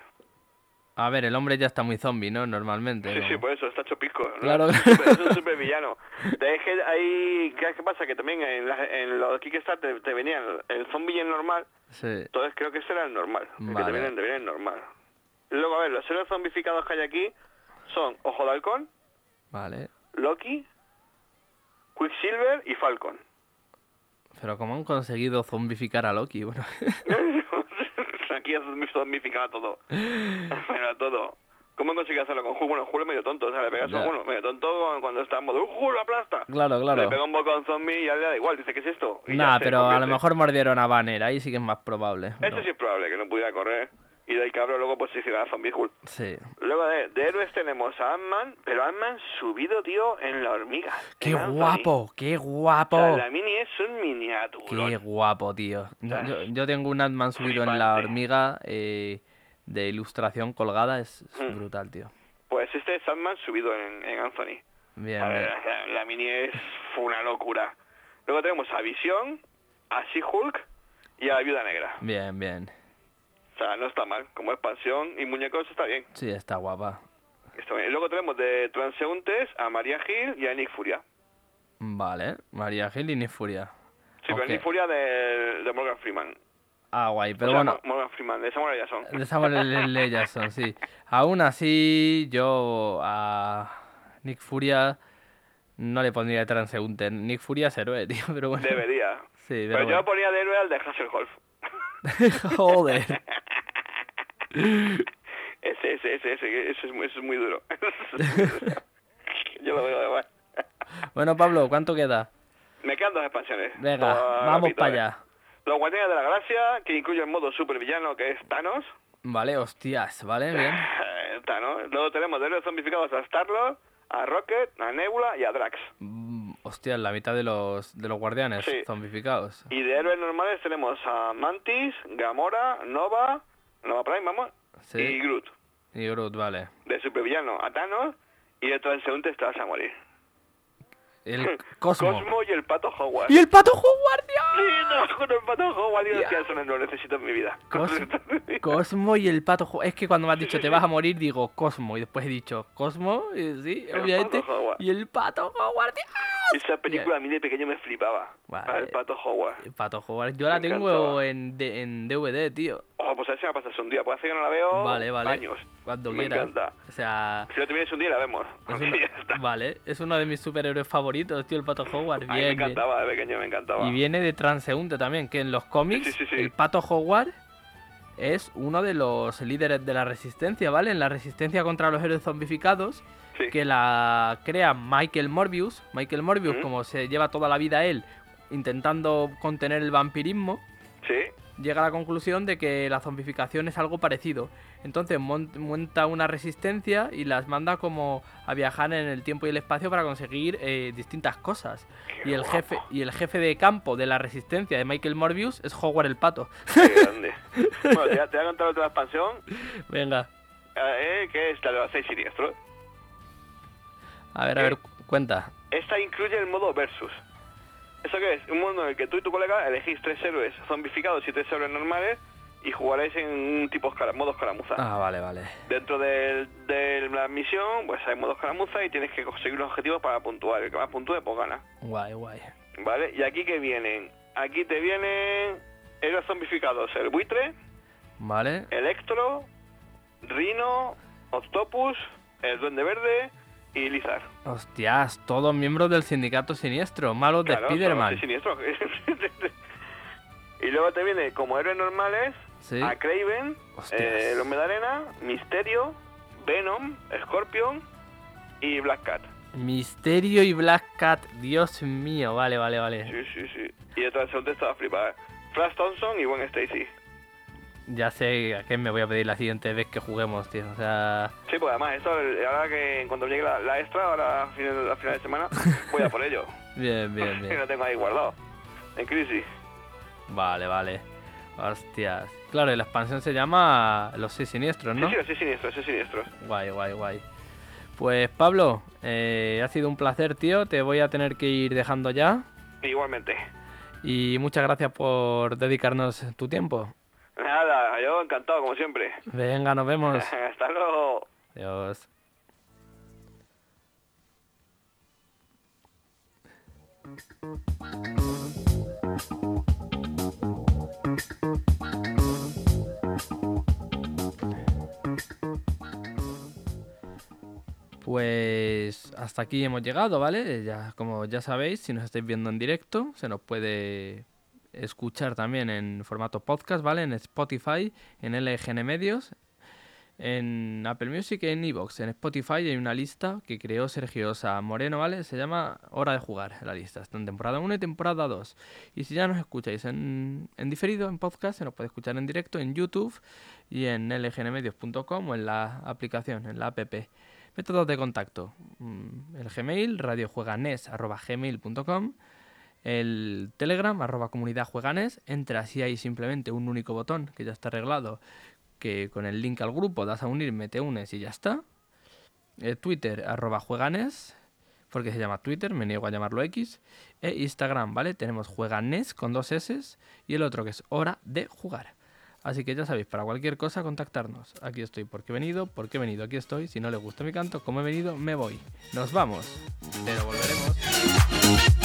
A ver, el hombre ya está muy zombie, ¿no? Normalmente. Sí, sí, por eso, está hecho pisco. ¿no? Claro. Es un super- es que ahí, ¿qué pasa? Que también en, la, en lo de Kickstarter te, te venía el, el zombie y el normal. Sí. Entonces creo que ese era el normal. Que Vale. te viene el normal. Luego, a ver, los héroes zombificados que hay aquí son Ojo de Halcón, Vale. Loki, Quicksilver y Falcon. Pero ¿cómo han conseguido zombificar a Loki? Bueno, *laughs* Aquí es zombificado a todo. *laughs* Pero a todo. ¿Cómo consiguió hacerlo con Hulk? Bueno, Hulk es medio tonto, o sea, le pegas Ya. un bueno, medio tonto cuando está en modo ¡Hulk, lo aplasta! claro, Le claro. pega un bocón zombie y ya le da igual, dice, ¿qué es esto? Y Nah, pero a lo mejor mordieron a Banner, ahí sí que es más probable. Esto sí es probable, que no pudiera correr. Y ahí cabrón, luego pues se hicieron a Zombie Hulk. Sí. Luego de, de héroes tenemos a Ant-Man, pero Ant-Man subido, tío, en la hormiga. ¡Qué guapo! ¡Qué O guapo! sea, la mini es un miniaturón. Qué guapo, tío. Yo, sea, yo- yo tengo un Ant-Man subido en la hormiga eh, de ilustración colgada, es, es Mm. brutal, tío. Pues este es Ant-Man subido en, en Anthony. Bien, ver, la mini es una locura. Luego tenemos a Visión, a She-Hulk y a la Viuda Negra. Bien, bien. O sea, no está mal. Como expansión y muñecos está bien. Sí, está guapa. Está bien. Y luego tenemos de transeúntes a María Gil y a Nick Furia. Vale, María Gil y Nick Furia. Sí, pero Ok. Nick Furia de, de Morgan Freeman. Ah, guay, pero o sea, bueno, Mo- Morgan Freeman, de Samuel L. Jackson. de Samuel L. Jackson, sí. *laughs* Aún así, yo a Nick Furia no le pondría de transeúnte. Nick Furia es héroe, *laughs* tío, pero bueno. Debería. Sí, Pero pero yo bueno. ponía de héroe al de Hasselhoff. *laughs* Joder. Ese, ese, ese, ese, ese es muy, ese es muy duro. yo lo veo igual. Bueno, Pablo, ¿cuánto queda? Me quedan dos expansiones. Venga, vamos para allá. Los Guardianes de la Galaxia, que incluye el modo supervillano que es Thanos. Vale, hostias, vale, bien. *laughs* Eh, Thanos. Luego tenemos de héroes zombificados a Star-Lord, a Rocket, a Nebula y a Drax. Mm, Hostia, la mitad de los, de los guardianes Sí. zombificados. Y de héroes normales tenemos a Mantis, Gamora, Nova, Nova Prime, vamos, Sí. y Groot. Y Groot, vale. De supervillano a Thanos y de transeúnte estás a morir. El *laughs* Cosmo. Cosmo y el Pato Howard. ¡Y el pato Hogwarts, Dios! Sí, no, con el Pato Howard, que eso no lo necesito en mi vida. *laughs* Cos- Cosmo y el pato Hogwarts. Es que cuando me has dicho te vas a morir, digo Cosmo. Y después he dicho Cosmo, y sí, El obviamente. Y el pato Hogwarts, Dios. Esa película a mí de pequeño me flipaba. Vale. El Pato Howard. El pato Hogwarts. Yo la Me tengo encantaba. en, de- en DVD, tío. Ojo, pues a ver si me pasas un día. Puede ser que no la veo Vale, vale. años. Cuando Me quieras. encanta. O sea. Si no te vienes un día la vemos. es está. vale, es uno de mis superhéroes favoritos, tío, el pato. A mí me encantaba, de pequeño me encantaba. Y viene de transeúnte también, que en los cómics Sí, sí, sí. el pato Hogwarts es uno de los líderes de la resistencia, ¿vale? En la resistencia contra los héroes zombificados, Sí. que la crea Michael Morbius. Michael Morbius, como se lleva toda la vida él intentando contener el vampirismo, Sí, llega a la conclusión de que la zombificación es algo parecido. Entonces mon- monta una resistencia y las manda como a viajar en el tiempo y el espacio para conseguir eh, distintas cosas. Qué Y el guapo. jefe y el jefe de campo de la resistencia de Michael Morbius es Howard el pato. qué *laughs* grande. bueno, te, te voy a contar otra expansión, Venga, eh, que es la de los seis siniestros. A ver, a ver, cu- cuenta. Esta incluye el modo Versus. ¿Eso qué es? Un mundo en el que tú y tu colega elegís tres héroes zombificados y tres héroes normales y jugaréis en un tipo escara- modo escaramuza. Ah, vale, vale. Dentro del- de la misión, pues hay modo escaramuza y tienes que conseguir los objetivos para puntuar. El que más puntúe, pues gana. Guay, guay. ¿Vale? Y aquí que vienen. Aquí te vienen héroes zombificados. El buitre, Vale. Electro, Rhino, Octopus, el Duende Verde y Lizard. Hostias, todos miembros del sindicato siniestro, malos Claro, de Spider-Man. siniestros. *laughs* y luego te viene como héroes normales Sí. a Craven, eh, el Hombre de Arena, Misterio, Venom, Scorpion y Black Cat. Misterio y Black Cat, Dios mío, vale, vale, vale. Sí, sí, sí. Y detrás te estaba flipada. Flash Thompson y Gwen Stacy. Ya sé a qué me voy a pedir la siguiente vez que juguemos, tío. O sea, Sí, pues además, esto, eh, ahora que cuando llegue la, la extra, ahora a final, a final de semana, *laughs* voy a por ello. bien, bien, *laughs* bien. lo tengo ahí guardado. En crisis. Vale, vale. Hostias. Claro, y la expansión se llama Los Seis Siniestros, ¿no? Sí, sí, sí, siniestro, sí, siniestro. Guay, guay, guay. Pues Pablo, eh, ha sido un placer, tío. Te voy a tener que ir dejando ya. Igualmente. Y muchas gracias por dedicarnos tu tiempo. Nada, yo encantado, como siempre. Venga, nos vemos. *laughs* Hasta luego. Adiós. Pues hasta aquí hemos llegado, ¿vale? Ya, como ya sabéis, si nos estáis viendo en directo, se nos puede escuchar también en formato podcast, ¿vale? En Spotify, en LGN Medios, En Apple Music, en Evox, en Spotify hay una lista que creó Sergio Osa Moreno, ¿vale? Se llama Hora de Jugar, la lista. Está en temporada 1 y temporada 2. Y si ya nos escucháis en, en diferido, en podcast, se nos puede escuchar en directo en YouTube y en lgnmedios.com o en la aplicación, en la app. Métodos de contacto. Mm, el Gmail, radiojueganes.gmail.com el Telegram, arroba comunidad jueganes, entras y hay simplemente un único botón que ya está arreglado, que con el link al grupo das a unirme, te unes y ya está. El Twitter, arroba jueganes, porque se llama Twitter, me niego a llamarlo X. E Instagram, ¿vale? Tenemos jueganes con dos S y el otro que es hora de jugar. Así que ya sabéis, para cualquier cosa contactarnos. Aquí estoy porque he venido, porque he venido, aquí estoy. Si no les gusta mi canto, como he venido, me voy. Nos vamos, pero volveremos.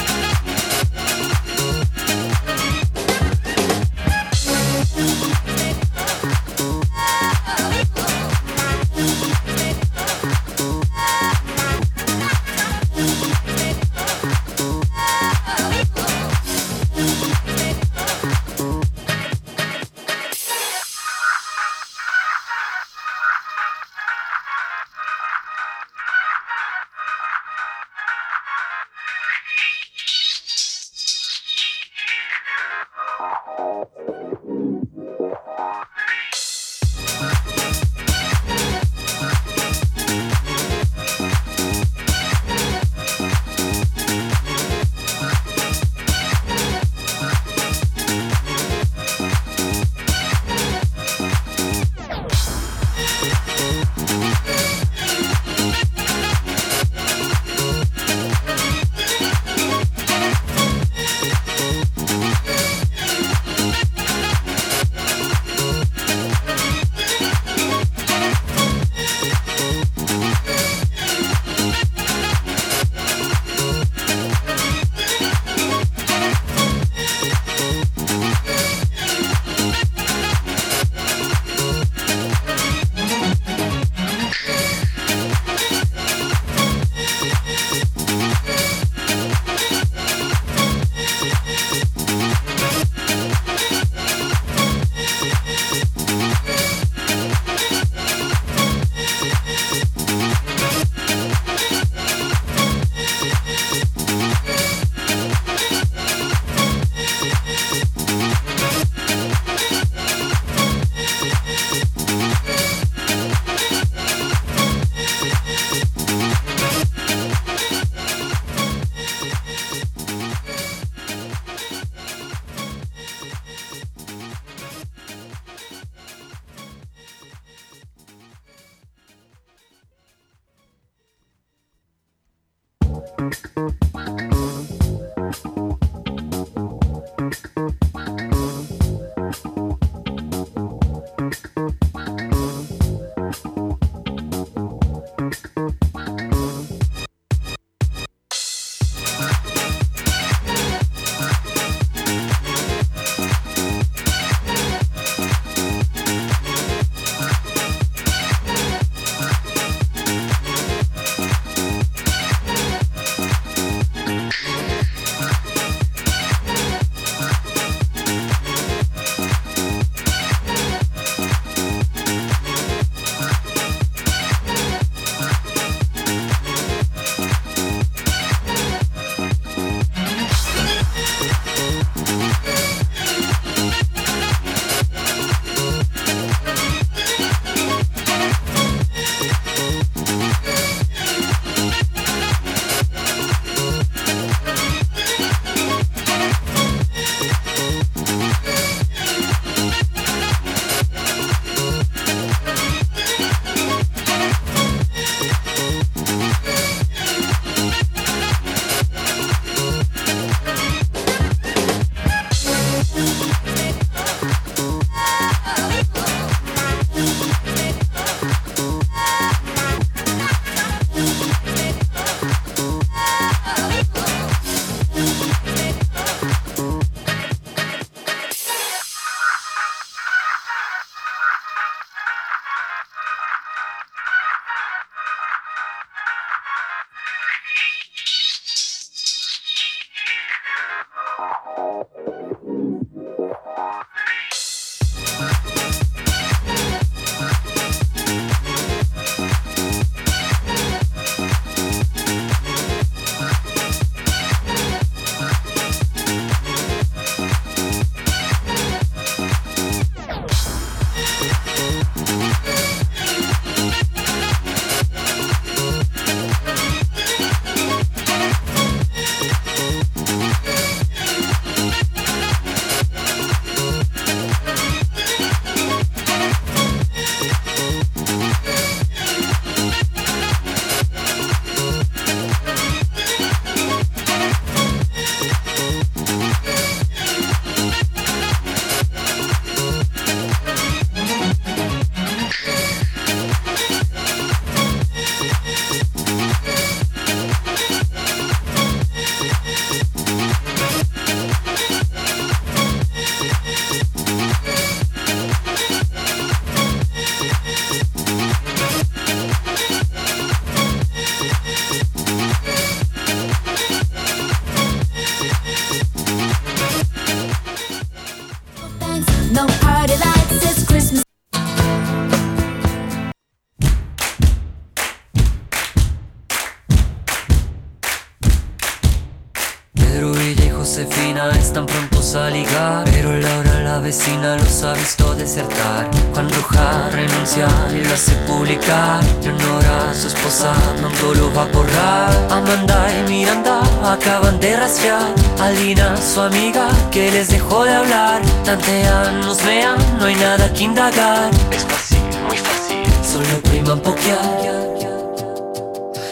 Acaban de rastrear. Alina, su amiga, que les dejó de hablar. Tantean, nos vean, no hay nada que indagar. Es fácil, muy fácil. Solo priman pokear.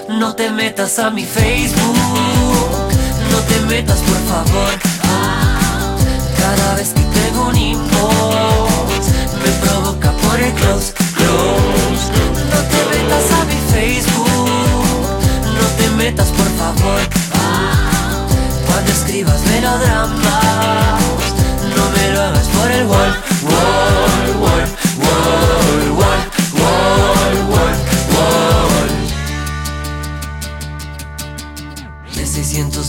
No te metas a mi Facebook, no te metas por favor. Cada vez que tengo un inbox, me provoca por el close, close. No te metas a mi Facebook, no te metas por favor. Escribas melodramas, no me lo hagas por el wall,